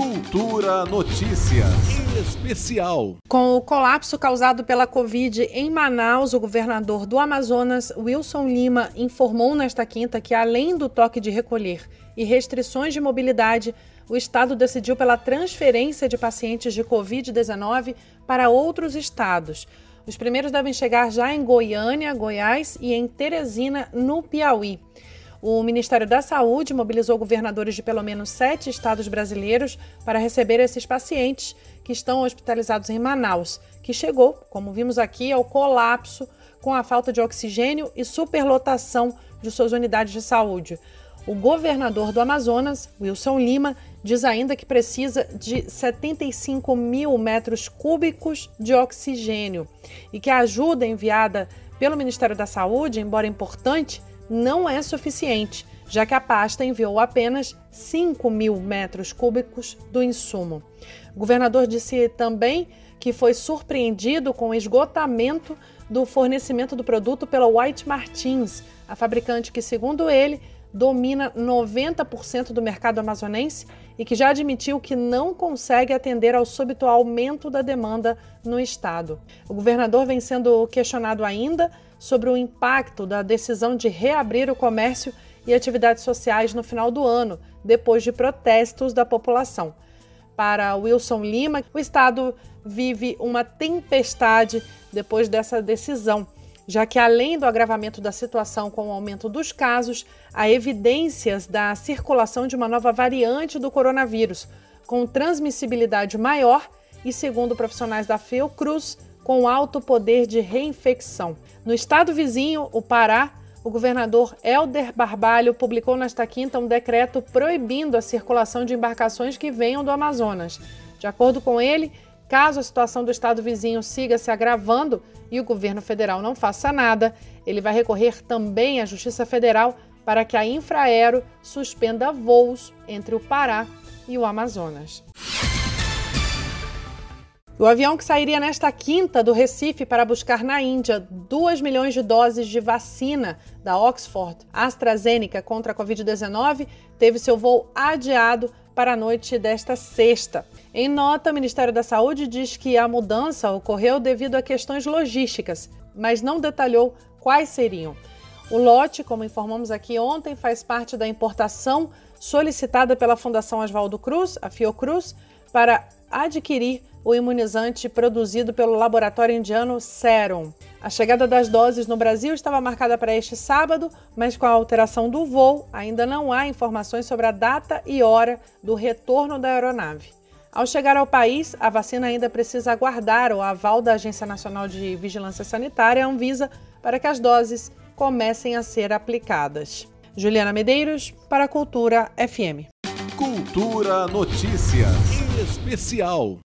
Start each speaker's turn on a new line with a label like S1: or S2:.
S1: Cultura Notícias Especial.
S2: Com o colapso causado pela Covid em Manaus, o governador do Amazonas, Wilson Lima, informou nesta quinta que, além do toque de recolher e restrições de mobilidade, o estado decidiu pela transferência de pacientes de Covid-19 para outros estados. Os primeiros devem chegar já em Goiânia, Goiás e em Teresina, no Piauí. O Ministério da Saúde mobilizou governadores de pelo menos sete estados brasileiros para receber esses pacientes que estão hospitalizados em Manaus, que chegou, como vimos aqui, ao colapso com a falta de oxigênio e superlotação de suas unidades de saúde. O governador do Amazonas, Wilson Lima, diz ainda que precisa de 75 mil metros cúbicos de oxigênio e que a ajuda enviada pelo Ministério da Saúde, embora importante, não é suficiente, já que a pasta enviou apenas 5 mil metros cúbicos do insumo. O governador disse também que foi surpreendido com o esgotamento do fornecimento do produto pela White Martins, a fabricante que, segundo ele, domina 90% do mercado amazonense e que já admitiu que não consegue atender ao súbito aumento da demanda no estado. O governador vem sendo questionado ainda sobre o impacto da decisão de reabrir o comércio e atividades sociais no final do ano, depois de protestos da população. Para Wilson Lima, o Estado vive uma tempestade depois dessa decisão, já que, além do agravamento da situação com o aumento dos casos, há evidências da circulação de uma nova variante do coronavírus, com transmissibilidade maior e, segundo profissionais da Fiocruz, com alto poder de reinfecção. No estado vizinho, o Pará, o governador Helder Barbalho publicou nesta quinta um decreto proibindo a circulação de embarcações que venham do Amazonas. De acordo com ele, caso a situação do estado vizinho siga se agravando e o governo federal não faça nada, ele vai recorrer também à Justiça Federal para que a Infraero suspenda voos entre o Pará e o Amazonas. O avião que sairia nesta quinta do Recife para buscar na Índia 2 milhões de doses de vacina da Oxford AstraZeneca contra a Covid-19 teve seu voo adiado para a noite desta sexta. Em nota, o Ministério da Saúde diz que a mudança ocorreu devido a questões logísticas, mas não detalhou quais seriam. O lote, como informamos aqui ontem, faz parte da importação solicitada pela Fundação Oswaldo Cruz, a Fiocruz, para adquirir o imunizante produzido pelo laboratório indiano Serum. A chegada das doses no Brasil estava marcada para este sábado, mas com a alteração do voo, ainda não há informações sobre a data e hora do retorno da aeronave. Ao chegar ao país, a vacina ainda precisa aguardar o aval da Agência Nacional de Vigilância Sanitária, Anvisa, para que as doses comecem a ser aplicadas. Juliana Medeiros, para a Cultura FM.
S1: Cultura Notícias Especial.